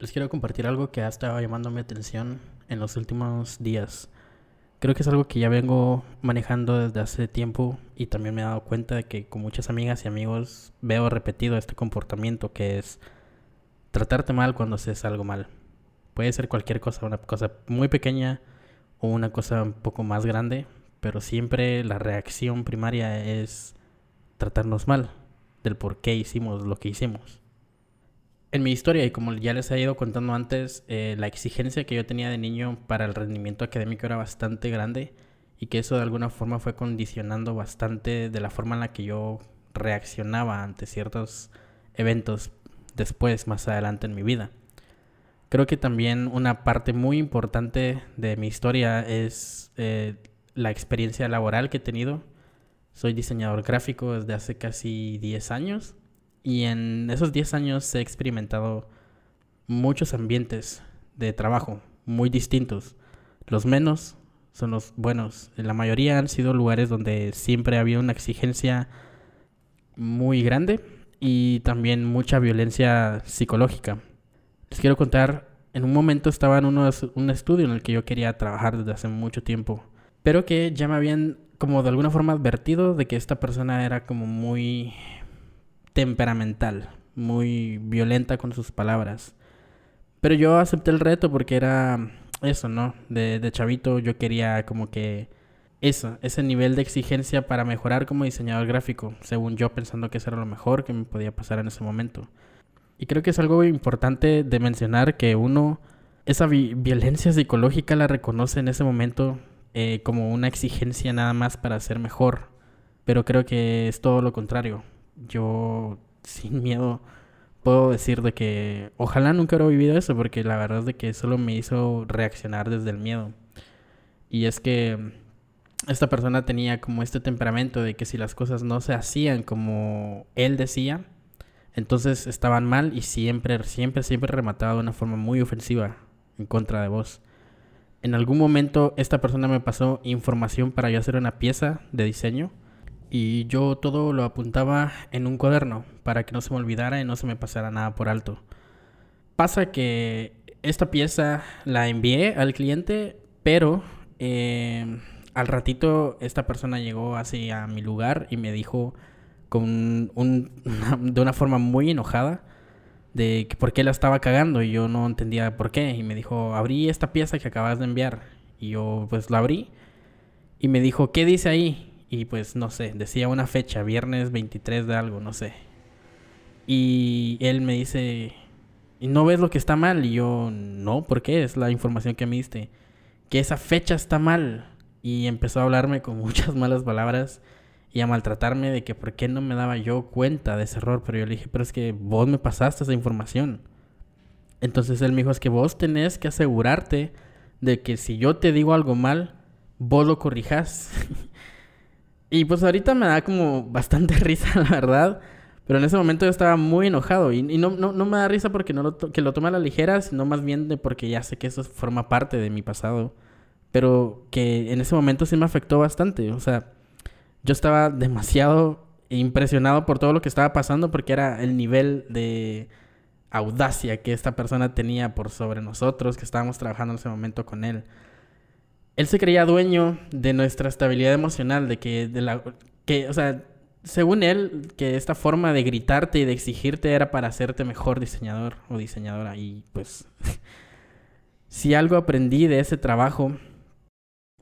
Les quiero compartir algo que ha estado llamando mi atención en los últimos días. Creo que es algo que ya vengo manejando desde hace tiempo y también me he dado cuenta de que con muchas amigas y amigos veo repetido este comportamiento que es tratarte mal cuando haces algo mal. Puede ser cualquier cosa, una cosa muy pequeña o una cosa un poco más grande, pero siempre la reacción primaria es tratarnos mal del por qué hicimos lo que hicimos. En mi historia, y como ya les he ido contando antes, eh, la exigencia que yo tenía de niño para el rendimiento académico era bastante grande y que eso de alguna forma fue condicionando bastante de la forma en la que yo reaccionaba ante ciertos eventos después, más adelante en mi vida. Creo que también una parte muy importante de mi historia es eh, la experiencia laboral que he tenido. Soy diseñador gráfico desde hace casi 10 años y en esos 10 años he experimentado muchos ambientes de trabajo muy distintos. Los menos son los buenos. La mayoría han sido lugares donde siempre ha habido una exigencia muy grande y también mucha violencia psicológica. Les quiero contar, en un momento estaba en un estudio en el que yo quería trabajar desde hace mucho tiempo, pero que ya me habían como de alguna forma advertido de que esta persona era como muy temperamental, muy violenta con sus palabras. Pero yo acepté el reto porque era eso, ¿no? De, de chavito yo quería como que eso, ese nivel de exigencia para mejorar como diseñador gráfico, según yo pensando que eso era lo mejor que me podía pasar en ese momento. Y creo que es algo importante de mencionar que uno esa violencia psicológica la reconoce en ese momento eh, como una exigencia nada más para ser mejor, pero creo que es todo lo contrario yo sin miedo puedo decir de que ojalá nunca hubiera vivido eso porque la verdad es de que solo me hizo reaccionar desde el miedo. Y es que esta persona tenía como este temperamento de que si las cosas no se hacían como él decía, entonces estaban mal y siempre, siempre, siempre remataba de una forma muy ofensiva en contra de vos. En algún momento esta persona me pasó información para yo hacer una pieza de diseño y yo todo lo apuntaba en un cuaderno para que no se me olvidara y no se me pasara nada por alto. Pasa que esta pieza la envié al cliente, pero eh, al ratito esta persona llegó hacia mi lugar y me dijo con un, de una forma muy enojada de que por qué la estaba cagando y yo no entendía por qué. Y me dijo abrí esta pieza que acabas de enviar y yo pues la abrí y me dijo qué dice ahí y pues no sé, decía una fecha, viernes 23 de algo, no sé. Y él me dice, ¿y no ves lo que está mal? Y yo, no, ¿por qué? Es la información que me diste. Que esa fecha está mal. Y empezó a hablarme con muchas malas palabras y a maltratarme de que por qué no me daba yo cuenta de ese error. Pero yo le dije, pero es que vos me pasaste esa información. Entonces él me dijo, es que vos tenés que asegurarte de que si yo te digo algo mal, vos lo corrijas. Y pues ahorita me da como bastante risa, la verdad. Pero en ese momento yo estaba muy enojado. Y, no, no, no, me da risa porque no lo que lo tome a la ligera, sino más bien de porque ya sé que eso forma parte de mi pasado. Pero que en ese momento sí me afectó bastante. O sea, yo estaba demasiado impresionado por todo lo que estaba pasando porque era el nivel de audacia que esta persona tenía por sobre nosotros que estábamos trabajando en ese momento con él él se creía dueño de nuestra estabilidad emocional, de que, de la, que, o sea, según él, que esta forma de gritarte y de exigirte era para hacerte mejor diseñador o diseñadora. Y pues, si algo aprendí de ese trabajo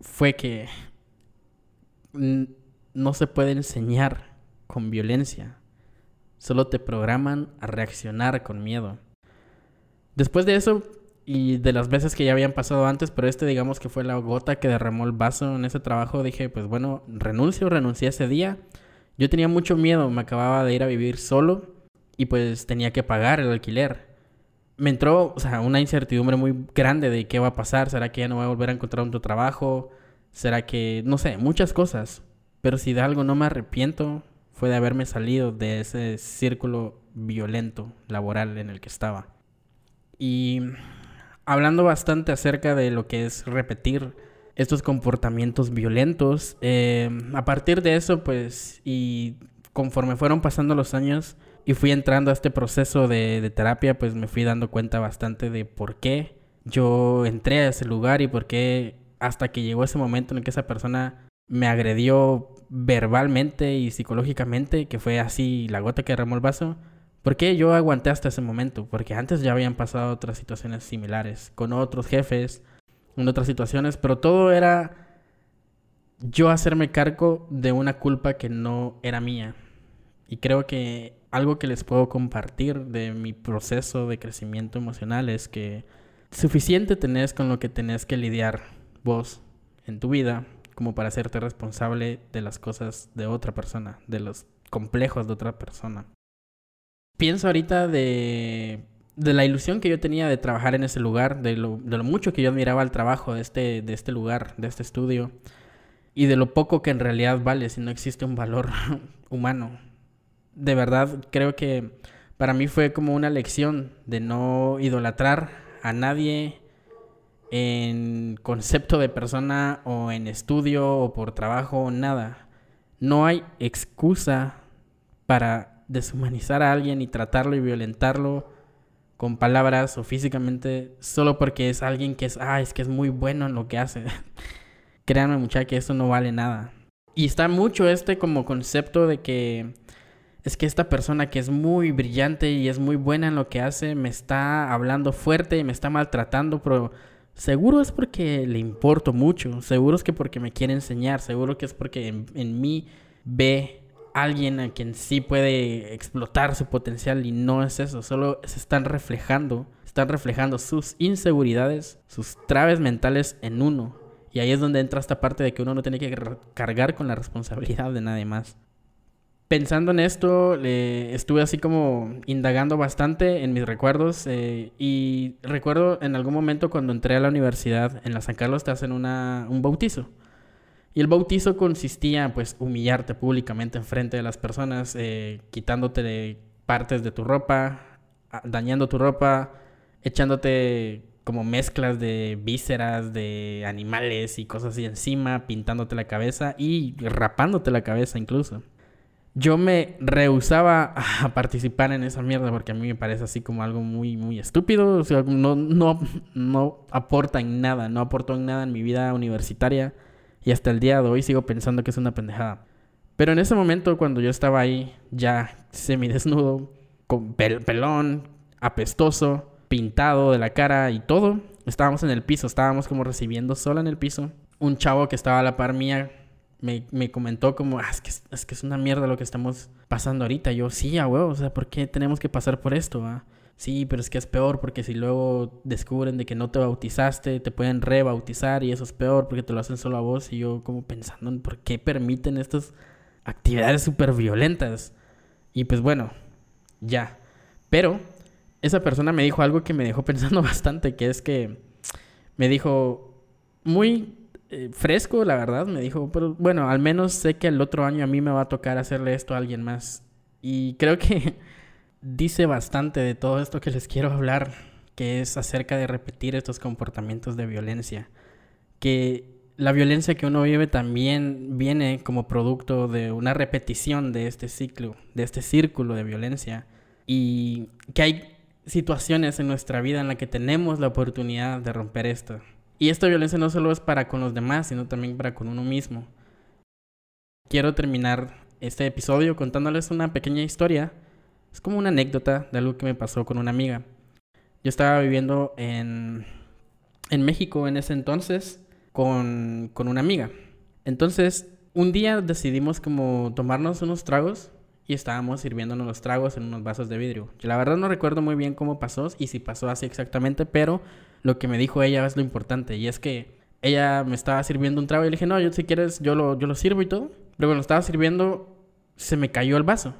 fue que no se puede enseñar con violencia. Solo te programan a reaccionar con miedo. Después de eso, y de las veces que ya habían pasado antes, pero este digamos que fue la gota que derramó el vaso en ese trabajo, dije, pues bueno, renuncio, renuncié ese día. Yo tenía mucho miedo, me acababa de ir a vivir solo y pues tenía que pagar el alquiler. Me entró, una incertidumbre muy grande de qué va a pasar, será que ya no voy a volver a encontrar otro trabajo, será que, no sé, muchas cosas. Pero si de algo no me arrepiento, fue de haberme salido de ese círculo violento laboral en el que estaba. Y hablando bastante acerca de lo que es repetir estos comportamientos violentos. Eh, a partir de eso, pues, y conforme fueron pasando los años, y fui entrando a este proceso de, terapia, pues me fui dando cuenta bastante de por qué yo entré a ese lugar y por qué hasta que llegó ese momento en que esa persona me agredió verbalmente y psicológicamente, que fue así la gota que derramó el vaso, ¿por qué yo aguanté hasta ese momento? Porque antes ya habían pasado otras situaciones similares, con otros jefes, en otras situaciones, pero todo era yo hacerme cargo de una culpa que no era mía. Y creo que algo que les puedo compartir de mi proceso de crecimiento emocional es que suficiente tenés con lo que tenés que lidiar vos en tu vida como para hacerte responsable de las cosas de otra persona, de los complejos de otra persona. Pienso ahorita de, de la ilusión que yo tenía de trabajar en ese lugar, de lo, de lo mucho que yo admiraba el trabajo de este, de este lugar, de este estudio, y de lo poco que en realidad vale si no existe un valor humano. De verdad, creo que para mí fue como una lección de no idolatrar a nadie en concepto de persona o en estudio o por trabajo, nada. No hay excusa para deshumanizar a alguien y tratarlo y violentarlo con palabras o físicamente solo porque es alguien que es, ah, es que es muy bueno en lo que hace. Créanme muchachos que eso no vale nada. Y está mucho este como concepto de que es que esta persona que es muy brillante y es muy buena en lo que hace me está hablando fuerte y me está maltratando, pero seguro es porque le importo mucho, seguro es que porque me quiere enseñar, seguro que es porque en, en mí ve alguien a quien sí puede explotar su potencial y no es eso, solo se están reflejando, están reflejando sus inseguridades, sus traves mentales en uno. Y ahí es donde entra esta parte de que uno no tiene que cargar con la responsabilidad de nadie más pensando en esto, estuve así como indagando bastante en mis recuerdos eh, y recuerdo en algún momento cuando entré a la universidad en la San Carlos te hacen una, un bautizo. Y el bautizo consistía pues humillarte públicamente en frente de las personas, eh, quitándote partes de tu ropa, dañando tu ropa, echándote como mezclas de vísceras, de animales y cosas así encima, pintándote la cabeza y rapándote la cabeza incluso yo me rehusaba a participar en esa mierda porque a mí me parece así como algo muy, muy estúpido. O sea, no, no, no aporta en nada, no aportó en nada en mi vida universitaria. Y hasta el día de hoy sigo pensando que es una pendejada. Pero en ese momento, cuando yo estaba ahí, ya semidesnudo, con pelón, apestoso, pintado de la cara y todo, estábamos en el piso, estábamos como recibiendo sola en el piso. Un chavo que estaba a la par mía me, me comentó como, ah, es, que, es que es una mierda lo que estamos pasando ahorita. Yo, sí, a huevo, o sea, ¿por qué tenemos que pasar por esto? Ah? Sí, pero es que es peor porque si luego descubren de que no te bautizaste, te pueden rebautizar y eso es peor porque te lo hacen solo a vos. Y yo como pensando en por qué permiten estas actividades súper violentas. Y pues bueno, ya. Pero esa persona me dijo algo que me dejó pensando bastante, que es que me dijo, muy eh, fresco, la verdad, me dijo, pero bueno, al menos sé que el otro año a mí me va a tocar hacerle esto a alguien más. Y creo que dice bastante de todo esto que les quiero hablar, que es acerca de repetir estos comportamientos de violencia. Que la violencia que uno vive también viene como producto de una repetición de este ciclo, de este círculo de violencia. Y que hay situaciones en nuestra vida en las que tenemos la oportunidad de romper esto. Y esta violencia no solo es para con los demás, sino también para con uno mismo. Quiero terminar este episodio contándoles una pequeña historia. Es como una anécdota de algo que me pasó con una amiga. Yo estaba viviendo en, en México en ese entonces con, con una amiga. Entonces, un día decidimos como tomarnos unos tragos y estábamos sirviéndonos los tragos en unos vasos de vidrio. Yo la verdad no recuerdo muy bien cómo pasó y si pasó así exactamente, pero lo que me dijo ella es lo importante y es que ella me estaba sirviendo un trago y le dije, no, yo si quieres, yo lo, yo lo sirvo y todo. Pero cuando estaba sirviendo, se me cayó el vaso.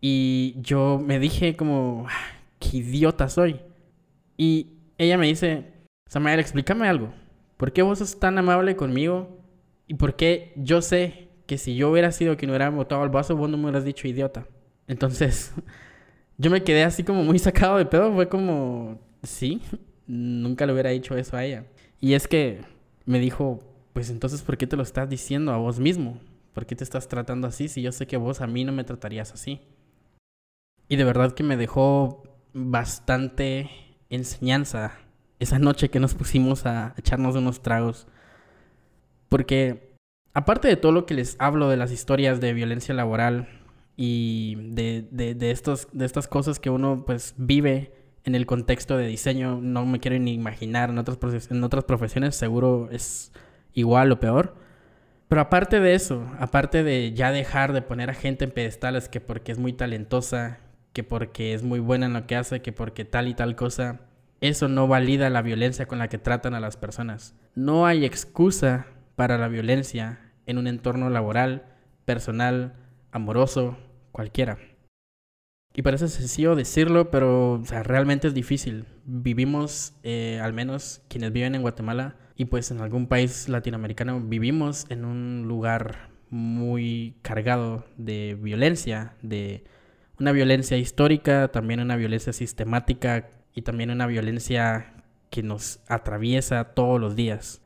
Y yo me dije como, ah, qué idiota soy. Y ella me dice, Samuel, explícame algo. ¿Por qué vos sos tan amable conmigo? ¿Y por qué yo sé que si yo hubiera sido quien hubiera botado el vaso, vos no me hubieras dicho idiota? Entonces, yo me quedé así como muy sacado de pedo. Fue como, sí, nunca le hubiera dicho eso a ella. Y es que me dijo, pues entonces, ¿por qué te lo estás diciendo a vos mismo? ¿Por qué te estás tratando así si yo sé que vos a mí no me tratarías así? Y de verdad que me dejó bastante enseñanza esa noche que nos pusimos a echarnos unos tragos. Porque aparte de todo lo que les hablo de las historias de violencia laboral y de, de, estos, de estas cosas que uno pues vive en el contexto de diseño, no me quiero ni imaginar en otras, en otras profesiones, seguro es igual o peor. Pero aparte de eso, aparte de ya dejar de poner a gente en pedestales que porque es muy talentosa, que porque es muy buena en lo que hace, que porque tal y tal cosa, eso no valida la violencia con la que tratan a las personas. No hay excusa para la violencia en un entorno laboral, personal, amoroso, cualquiera. Y parece sencillo decirlo, pero realmente es difícil. Vivimos, eh, al menos quienes viven en Guatemala y pues en algún país latinoamericano, vivimos en un lugar muy cargado de violencia, de una violencia histórica, también una violencia sistemática y también una violencia que nos atraviesa todos los días.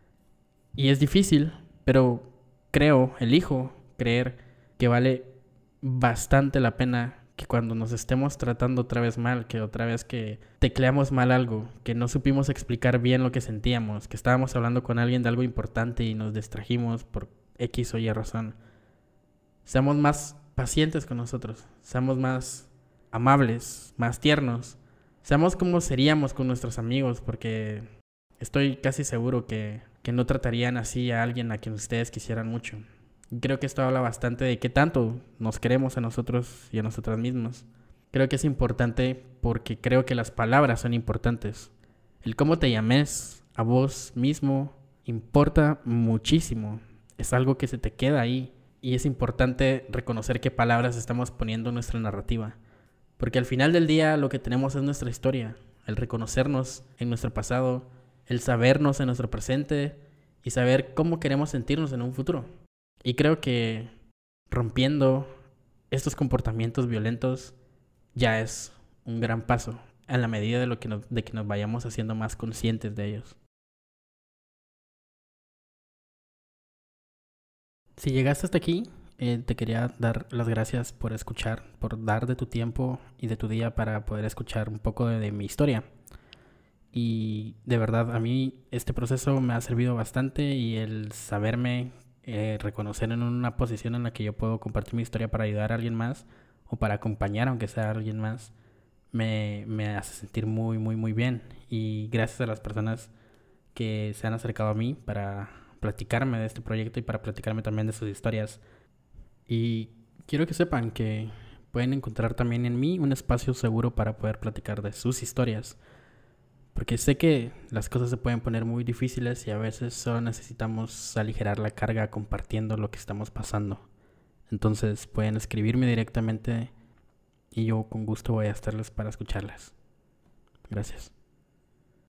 Y es difícil, pero creo, elijo creer que vale bastante la pena que cuando nos estemos tratando otra vez mal, que otra vez que tecleamos mal algo, que no supimos explicar bien lo que sentíamos, que estábamos hablando con alguien de algo importante y nos distrajimos por X o Y razón, seamos más pacientes con nosotros, seamos más amables, más tiernos, seamos como seríamos con nuestros amigos, porque estoy casi seguro que, que no tratarían así a alguien a quien ustedes quisieran mucho. Creo que esto habla bastante de qué tanto nos queremos a nosotros y a nosotras mismas. Creo que es importante porque creo que las palabras son importantes. El cómo te llames a vos mismo importa muchísimo. Es algo que se te queda ahí y es importante reconocer qué palabras estamos poniendo en nuestra narrativa. Porque al final del día lo que tenemos es nuestra historia, el reconocernos en nuestro pasado, el sabernos en nuestro presente y saber cómo queremos sentirnos en un futuro. Y creo que rompiendo estos comportamientos violentos ya es un gran paso en la medida de, lo que de que nos vayamos haciendo más conscientes de ellos. Si llegaste hasta aquí, eh, te quería dar las gracias por escuchar, por dar de tu tiempo y de tu día para poder escuchar un poco de, mi historia. Y de verdad, a mí este proceso me ha servido bastante y el saberme eh, reconocer en una posición en la que yo puedo compartir mi historia para ayudar a alguien más o para acompañar, aunque sea a alguien más, me, me hace sentir muy, muy, muy bien. Y gracias a las personas que se han acercado a mí para platicarme de este proyecto y para platicarme también de sus historias y quiero que sepan que pueden encontrar también en mí un espacio seguro para poder platicar de sus historias. Porque sé que las cosas se pueden poner muy difíciles y a veces solo necesitamos aligerar la carga compartiendo lo que estamos pasando. Entonces pueden escribirme directamente y yo con gusto voy a estarles para escucharlas. Gracias.